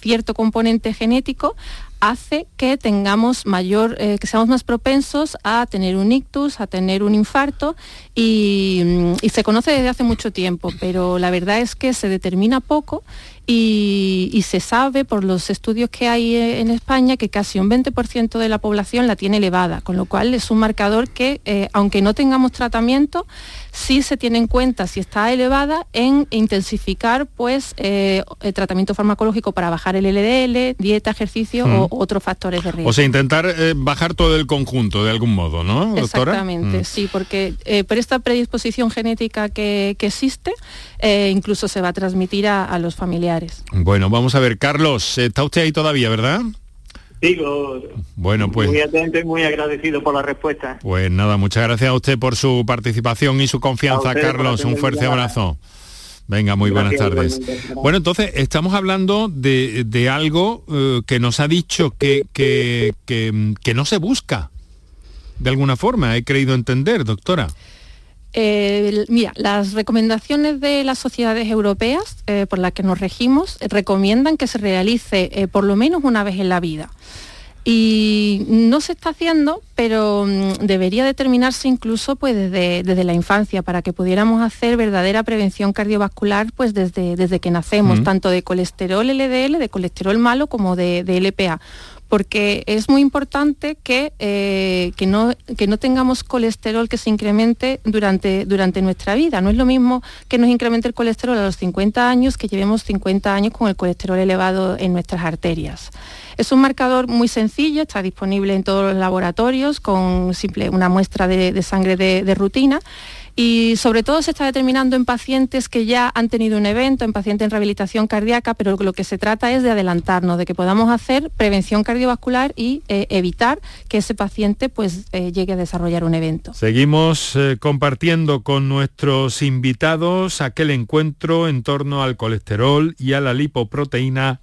cierto componente genético, hace que tengamos mayor, eh, que seamos más propensos a tener un ictus, a tener un infarto mm, y se conoce desde hace mucho tiempo, pero la verdad es que se determina poco y, y se sabe por los estudios que hay eh, en España que casi un 20% de la población la tiene elevada, con lo cual es un marcador que, eh, aunque no tengamos tratamiento, sí se tiene en cuenta si está elevada en intensificar pues eh, el tratamiento farmacológico para bajar el LDL, dieta, ejercicio Mm. o otros factores de riesgo. O sea, intentar eh, bajar todo el conjunto de algún modo, ¿no, doctora? Exactamente, Mm. sí, porque por esta predisposición genética que, que existe, incluso se va a transmitir a, a los familiares. Bueno, vamos a ver, Carlos, está usted ahí todavía, ¿verdad? Digo, bueno, pues... Muy atento y muy agradecido por la respuesta. Pues nada, muchas gracias a usted por su participación y su confianza, Carlos. Un fuerte abrazo. Venga, muy buenas tardes. Bueno, entonces estamos hablando de, algo eh, que nos ha dicho que, que, que, no se busca, de alguna forma, he creído entender, doctora. Mira, las recomendaciones de las sociedades europeas eh, por las que nos regimos recomiendan que se realice eh, por lo menos una vez en la vida. Y no se está haciendo, pero mm, debería determinarse incluso pues, desde, la infancia para que pudiéramos hacer verdadera prevención cardiovascular pues, desde, desde que nacemos, tanto de colesterol LDL, de colesterol malo como de, LPA porque es muy importante que, eh, que, no, que, no, tengamos colesterol que se incremente durante, durante nuestra vida. No es lo mismo que nos incremente el colesterol a los 50 años que llevemos 50 años con el colesterol elevado en nuestras arterias. Es un marcador muy sencillo, está disponible en todos los laboratorios con simple, una muestra de, sangre de, rutina y sobre todo se está determinando en pacientes que ya han tenido un evento, en pacientes en rehabilitación cardíaca, pero lo que se trata es de adelantarnos, de que podamos hacer prevención cardiovascular y eh, evitar que ese paciente pues, eh, llegue a desarrollar un evento. Seguimos eh, compartiendo con nuestros invitados aquel encuentro en torno al colesterol y a la lipoproteína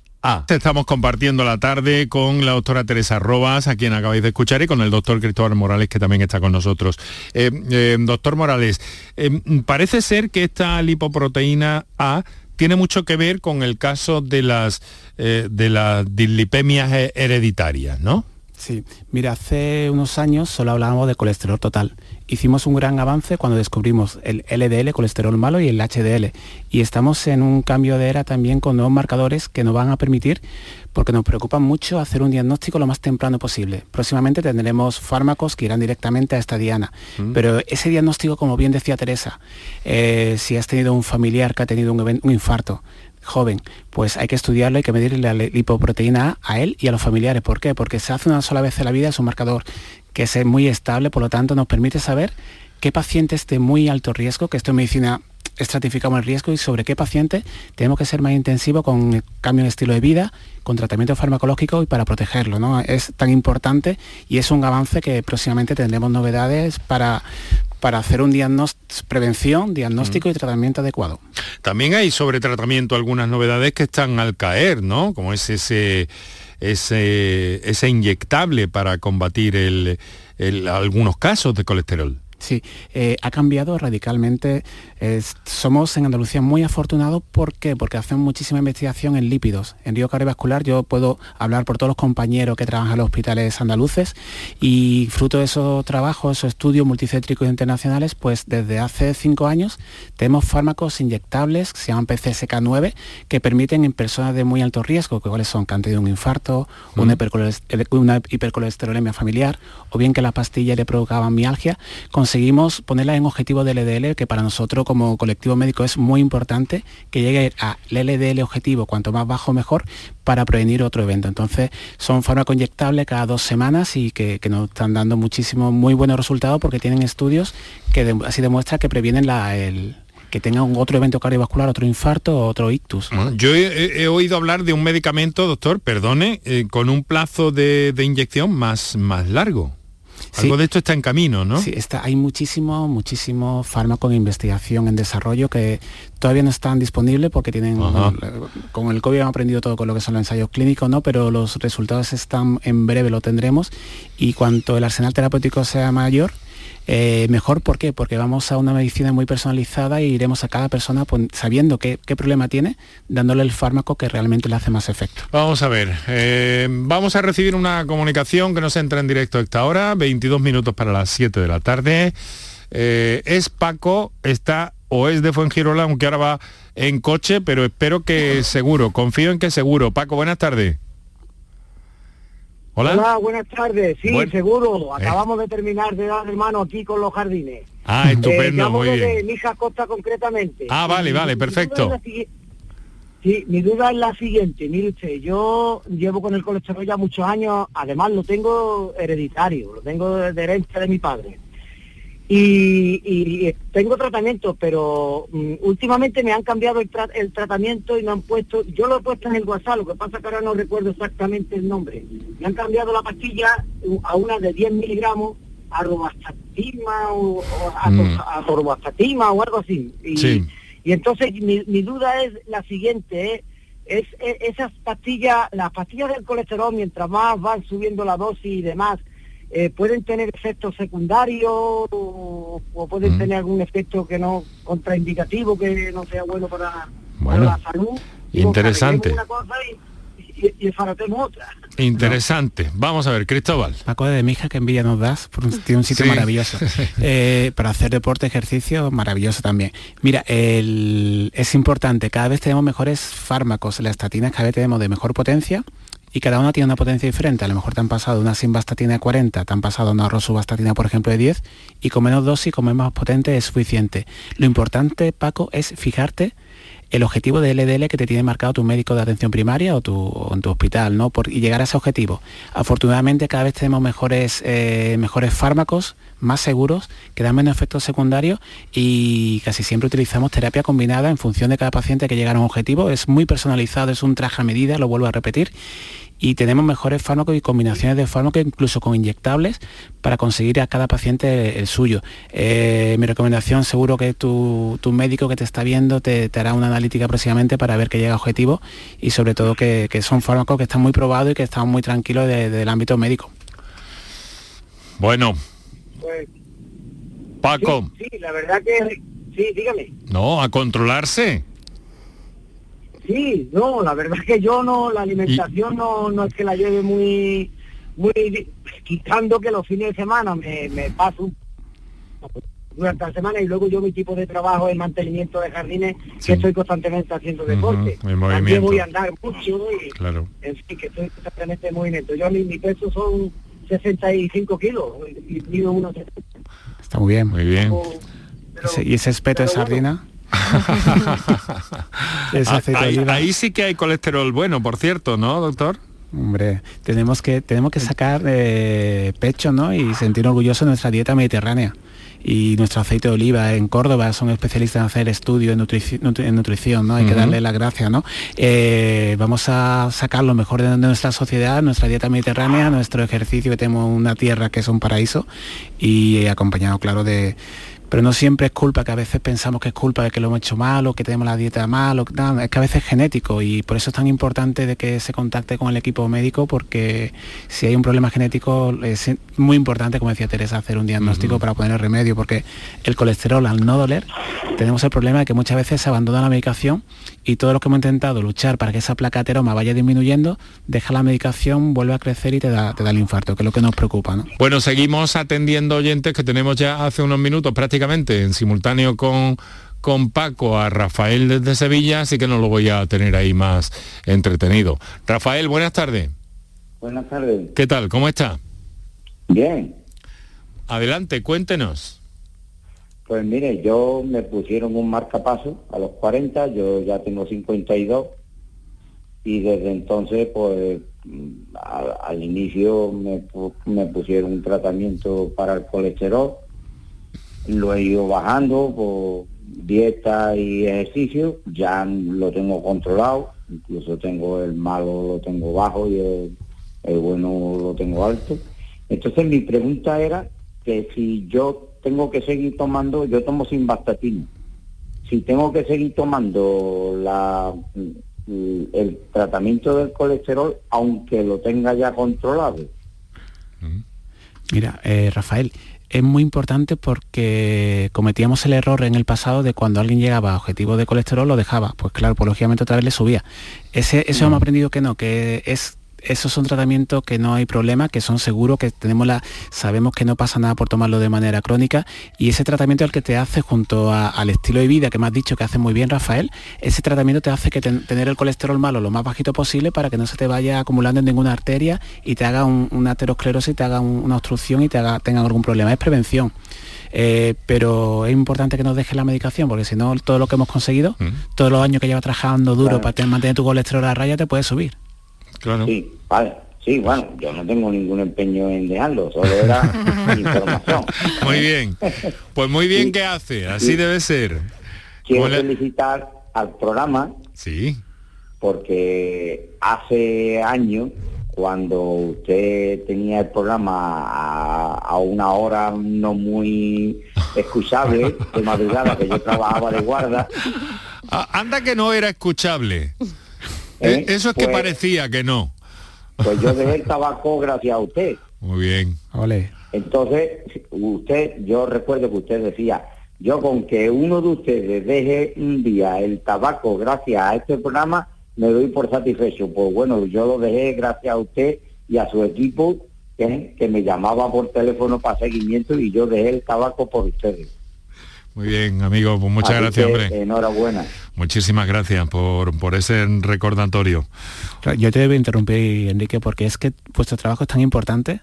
Estamos compartiendo la tarde con la doctora Teresa Robas, a quien acabáis de escuchar, y con el doctor Cristóbal Morales, que también está con nosotros. Eh, eh, doctor Morales, eh, parece ser que esta lipoproteína A tiene mucho que ver con el caso de las, de las dislipemias hereditarias, ¿no? Sí, mira, hace unos años solo hablábamos de colesterol total hicimos un gran avance cuando descubrimos el LDL, colesterol malo, y el HDL. Y estamos en un cambio de era también con nuevos marcadores que nos van a permitir, porque nos preocupa mucho hacer un diagnóstico lo más temprano posible. Próximamente tendremos fármacos que irán directamente a esta diana. Mm. Pero ese diagnóstico, como bien decía Teresa, eh, si has tenido un familiar que ha tenido un, un infarto, joven, pues hay que estudiarlo, hay que medir la lipoproteína A a él y a los familiares. ¿Por qué? Porque se hace una sola vez en la vida, es un marcador que es muy estable, por lo tanto nos permite saber qué paciente esté muy alto riesgo, que esto en medicina estratificamos el riesgo y sobre qué paciente tenemos que ser más intensivos con cambio de estilo de vida, con tratamiento farmacológico y para protegerlo. ¿no? Es tan importante y es un avance que próximamente tendremos novedades para, para hacer un diagnóstico, prevención, diagnóstico y tratamiento adecuado. También hay sobre tratamiento algunas novedades que están al caer, ¿no? Como es ese ese, ese inyectable para combatir el, algunos casos de colesterol. Sí, eh, ha cambiado radicalmente. Somos en Andalucía muy afortunados. ¿Por qué? Porque hacemos muchísima investigación en lípidos. En río cardiovascular yo puedo hablar por todos los compañeros que trabajan en los hospitales andaluces y fruto de esos trabajos, esos estudios multicéntricos internacionales, pues desde hace cinco años tenemos fármacos inyectables que se llaman PCSK9 que permiten en personas de muy alto riesgo, que cuáles son que han tenido un infarto, una, hipercolesterolemia familiar o bien que la pastilla le provocaban mialgia, conseguimos ponerla en objetivo de LDL, que para nosotros como colectivo médico es muy importante que llegue a LDL objetivo, cuanto más bajo mejor, para prevenir otro evento. Entonces son fármacos inyectables cada dos semanas y que, nos están dando muchísimos, muy buenos resultados porque tienen estudios que así demuestra que previenen la, el, que tenga un otro evento cardiovascular, otro infarto o otro ictus. yo he, oído hablar de un medicamento, doctor, perdone, eh, con un plazo de, de, inyección más, más largo. Algo de esto está en camino, ¿no? Sí, está, hay muchísimo, muchísimo fármaco en investigación, en desarrollo que todavía no están disponibles porque tienen, con el COVID hemos aprendido todo con lo que son los ensayos clínicos, ¿no? Pero los resultados están, en breve lo tendremos y cuanto el arsenal terapéutico sea mayor, eh, mejor, ¿por qué? Porque vamos a una medicina muy personalizada y iremos a cada persona sabiendo qué, problema tiene, dándole el fármaco que realmente le hace más efecto. Vamos a ver, eh, vamos a recibir una comunicación que nos entra en directo a esta hora, 22 minutos para las 7 de la tarde. Eh, es Paco, está o es de Fuengirola, aunque ahora va en coche, pero espero que seguro, confío en que seguro. Paco, buenas tardes. Hola. buenas tardes. Sí, seguro. Eh. Acabamos de terminar de dar hermano aquí con los jardines. Ah, estupendo, eh, muy bien. Mija Costa concretamente. Ah, vale, vale, perfecto. Sí, mi duda es la siguiente. Mire usted, yo llevo con el colesterol ya muchos años, además lo tengo hereditario, lo tengo de herencia de mi padre. Y, tengo tratamiento, pero mm, últimamente me han cambiado el, tratamiento y me han puesto, yo lo he puesto en el WhatsApp, lo que pasa que ahora no recuerdo exactamente el nombre. Me han cambiado la pastilla a una de 10 miligramos a robastatina o, a, mm. o algo así. Y, y entonces mi, duda es la siguiente, ¿eh? es, esas pastillas, las pastillas del colesterol, mientras más van subiendo la dosis y demás, eh, pueden tener efectos secundarios o, pueden mm. tener algún efecto que no contraindicativo que no sea bueno para, la salud. Interesante. y, y, otra. Interesante. Vamos a ver, Cristóbal. Paco de Mija, que envidia nos das, por un, tiene un sitio maravilloso. Eh, para hacer deporte, ejercicio, maravilloso también. Mira, es importante, cada vez tenemos mejores fármacos, las estatinas cada vez tenemos de mejor potencia, y cada una tiene una potencia diferente. A lo mejor te han pasado una simvastatina de 40, te han pasado una rosuvastatina, por ejemplo, de 10, y con menos dosis, es más potente, es suficiente. Lo importante, Paco, es fijarte el objetivo de LDL que te tiene marcado tu médico de atención primaria o, tu, en tu hospital, ¿no? Y llegar a ese objetivo. Afortunadamente cada vez tenemos mejores, eh, mejores fármacos, más seguros, que dan menos efectos secundarios y casi siempre utilizamos terapia combinada en función de cada paciente que llega a un objetivo. Es muy personalizado, es un traje a medida, lo vuelvo a repetir y tenemos mejores fármacos y combinaciones de fármacos, incluso con inyectables, para conseguir a cada paciente el suyo. Eh, mi recomendación, seguro que tu, médico que te está viendo te, hará una analítica próximamente para ver que llega a objetivo y sobre todo que, son fármacos que están muy probados y que están muy tranquilos del ámbito médico. Bueno. Pues, Paco. sí, la verdad que... Sí, dígame. No, a controlarse. Sí, no, la verdad es que yo no, la alimentación no, no es que la lleve muy, muy, quitando que los fines de semana me, me paso durante la semana y luego yo mi tipo de trabajo es mantenimiento de jardines que estoy constantemente haciendo deporte. También voy a andar mucho y claro. en fin, que estoy constantemente en movimiento. Yo mi, mi peso son 65 kilos y pido unos Está muy bien. Muy bien. ¿Y ese espeto de sardina? ahí, sí que hay colesterol bueno, por cierto, ¿no, doctor? Hombre, tenemos que, tenemos que sacar eh, pecho ¿no? y sentir orgulloso de nuestra dieta mediterránea. Y nuestro aceite de oliva en Córdoba son especialistas en hacer estudios en, nutrición, ¿no? Hay que darle las gracias, ¿no? Eh, vamos a sacar lo mejor de, nuestra sociedad, nuestra dieta mediterránea, nuestro ejercicio, que tenemos una tierra que es un paraíso y acompañado, claro, de pero no siempre es culpa, que a veces pensamos que es culpa de que lo hemos hecho mal o que tenemos la dieta mal, o, es que a veces es genético y por eso es tan importante de que se contacte con el equipo médico porque si hay un problema genético es muy importante, como decía Teresa, hacer un diagnóstico para poner remedio porque el colesterol al no doler tenemos el problema de que muchas veces se abandona la medicación y todo lo que hemos intentado luchar para que esa placa ateroma vaya disminuyendo, deja la medicación, vuelve a crecer y te da, te da el infarto, que es lo que nos preocupa. ¿no? Bueno, seguimos atendiendo oyentes que tenemos ya hace unos minutos prácticamente en simultáneo con, con Paco a Rafael desde Sevilla, así que no lo voy a tener ahí más entretenido. Rafael, buenas tardes. Buenas tardes. ¿Qué tal? ¿Cómo está? Bien. Adelante, cuéntenos. Pues mire, yo me pusieron un marcapaso a los 40, yo ya tengo 52 y desde entonces pues al, inicio me, me pusieron un tratamiento para el colesterol lo he ido bajando por dieta y ejercicio, ya lo tengo controlado, incluso tengo el malo lo tengo bajo y el, bueno lo tengo alto. Entonces mi pregunta era que si yo tengo que seguir tomando, yo tomo sin bastatina, si tengo que seguir tomando la, el tratamiento del colesterol, aunque lo tenga ya controlado. Mira, eh, Rafael, es muy importante porque cometíamos el error en el pasado de cuando alguien llegaba a objetivo de colesterol lo dejaba. Pues claro, pues lógicamente otra vez le subía. Ese, eso hemos mm. aprendido que no, que es esos son tratamientos que no hay problema, que son seguros, que tenemos la, sabemos que no pasa nada por tomarlo de manera crónica y ese tratamiento es el que te hace junto al estilo de vida que me has dicho que hace muy bien Rafael, ese tratamiento te hace que tener el colesterol malo lo más bajito posible para que no se te vaya acumulando en ninguna arteria y te haga una aterosclerosis, te haga una obstrucción y te haga, tenga algún problema. Es prevención. Eh, pero es importante que nos deje la medicación porque si no todo lo que hemos conseguido, mm. todos los años que llevas trabajando duro para mantener tu colesterol a raya te puede subir. Sí, vale. Sí, bueno, yo no tengo ningún empeño en dejarlo, solo era información. Muy bien. Pues muy bien que hace, así debe ser. Quiero felicitar al programa. Sí. Porque hace años, cuando usted tenía el programa a, una hora no muy escuchable, de madrugada, que yo trabajaba de guarda. Ah, anda que no era escuchable. ¿Eh? Eso es que pues parecía que no. Pues yo dejé el tabaco gracias a usted. Muy bien. Ole. Entonces, usted, yo recuerdo que usted decía, yo con que uno de ustedes deje un día el tabaco gracias a este programa, me doy por satisfecho. Pues bueno, yo lo dejé gracias a usted y a su equipo que, que me llamaba por teléfono para seguimiento y yo dejé el tabaco por ustedes. Muy bien, amigo, pues muchas gracias, hombre. Enhorabuena. Muchísimas gracias por, por ese recordatorio. Yo te debo interrumpir, Enrique, porque es que vuestro trabajo es tan importante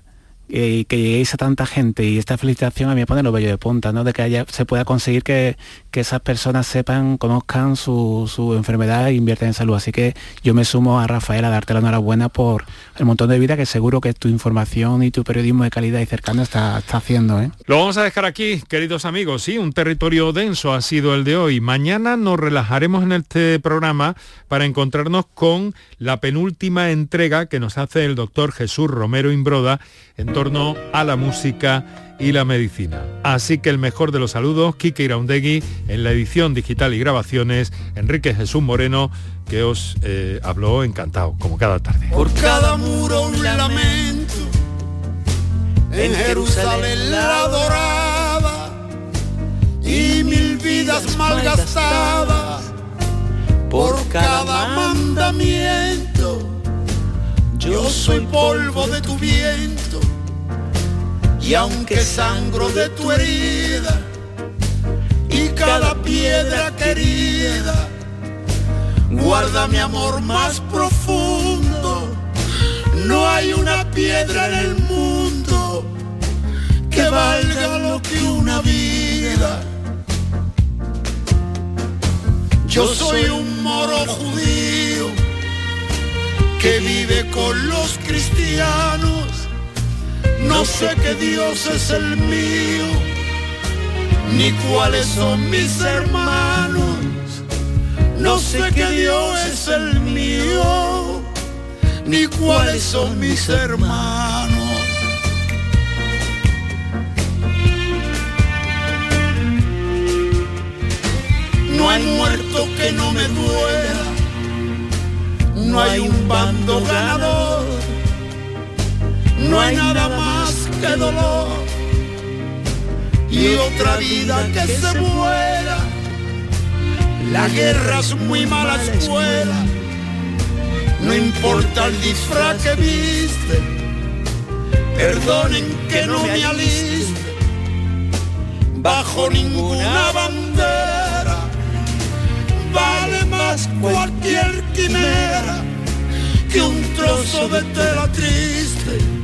y que lleguéis a tanta gente y esta felicitación a mí me pone lo bello de punta, ¿no? De que haya, se pueda conseguir que, esas personas sepan, conozcan su, enfermedad e inviertan en salud. Así que yo me sumo a Rafael a darte la enhorabuena por el montón de vida que seguro que tu información y tu periodismo de calidad y cercano está, está haciendo. ¿eh? Lo vamos a dejar aquí, queridos amigos. Sí, un territorio denso ha sido el de hoy. Mañana nos relajaremos en este programa para encontrarnos con la penúltima entrega que nos hace el doctor Jesús Romero Imbroda en torno a la música y la medicina. Así que el mejor de los saludos, Kike Iraundegui, en la edición digital y grabaciones, Enrique Jesús Moreno, que os eh, habló encantado, como cada tarde. Por cada muro un lamento, en Jerusalén la dorada, y mil vidas malgastadas, por cada mandamiento yo soy polvo de tu viento y aunque sangro de tu herida y cada piedra querida guarda mi amor más profundo. No hay una piedra en el mundo que valga lo que una vida. Yo soy un moro judío que vive con los cristianos. No sé qué Dios es el mío, ni cuáles son mis hermanos. No sé qué Dios es el mío, ni cuáles son mis hermanos. No hay muerto que no me duela no hay un bando ganador, no hay nada más que dolor y otra vida que se muera. La guerra es muy mala escuela, no importa el disfraz que viste, perdonen que no me aliste bajo ninguna bandera vale más cualquier quimera que un trozo de tela triste.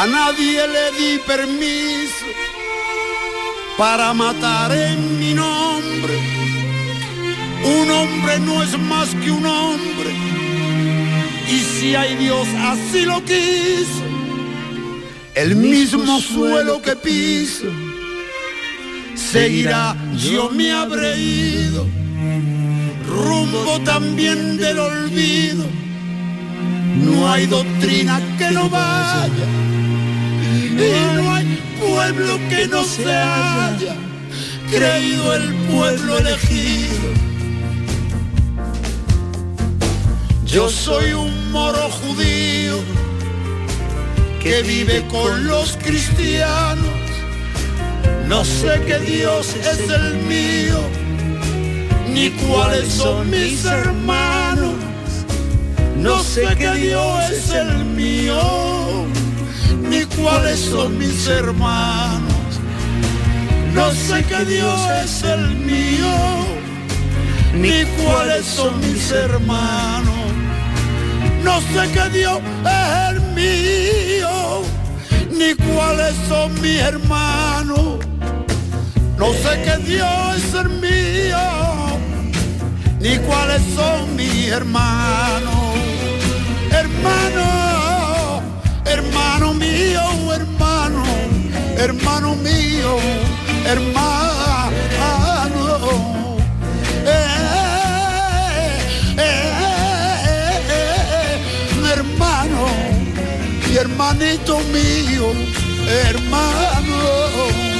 A nadie le di permiso para matar en mi nombre. Un hombre no es más que un hombre. Y si hay Dios así lo quiso, el mismo suelo que piso seguirá, yo me habré ido, rumbo también del olvido. No hay doctrina que no vaya, y no hay pueblo que no se haya creído el pueblo elegido. Yo soy un moro judío que vive con los cristianos no sé qué Dios es el mío, ni cuáles son mis hermanos. No sé qué Dios es el mío, ni cuáles son mis hermanos. No sé qué Dios es el mío, ni cuáles son mis hermanos. No sé qué Dios es el mío, ni cuáles son mis hermanos. No sé qué Dios es el mío, ni cuáles son mis hermanos. Hermano, hermano mío, hermano, hermano mío, hermano. Eh, eh, eh, hermano y hermanito mío, hermano.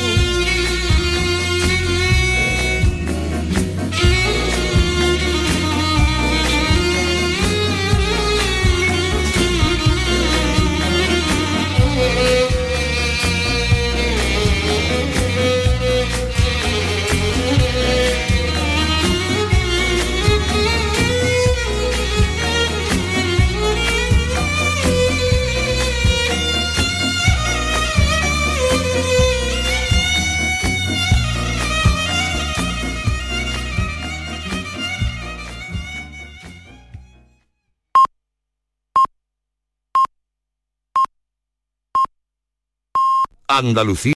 Andalucía.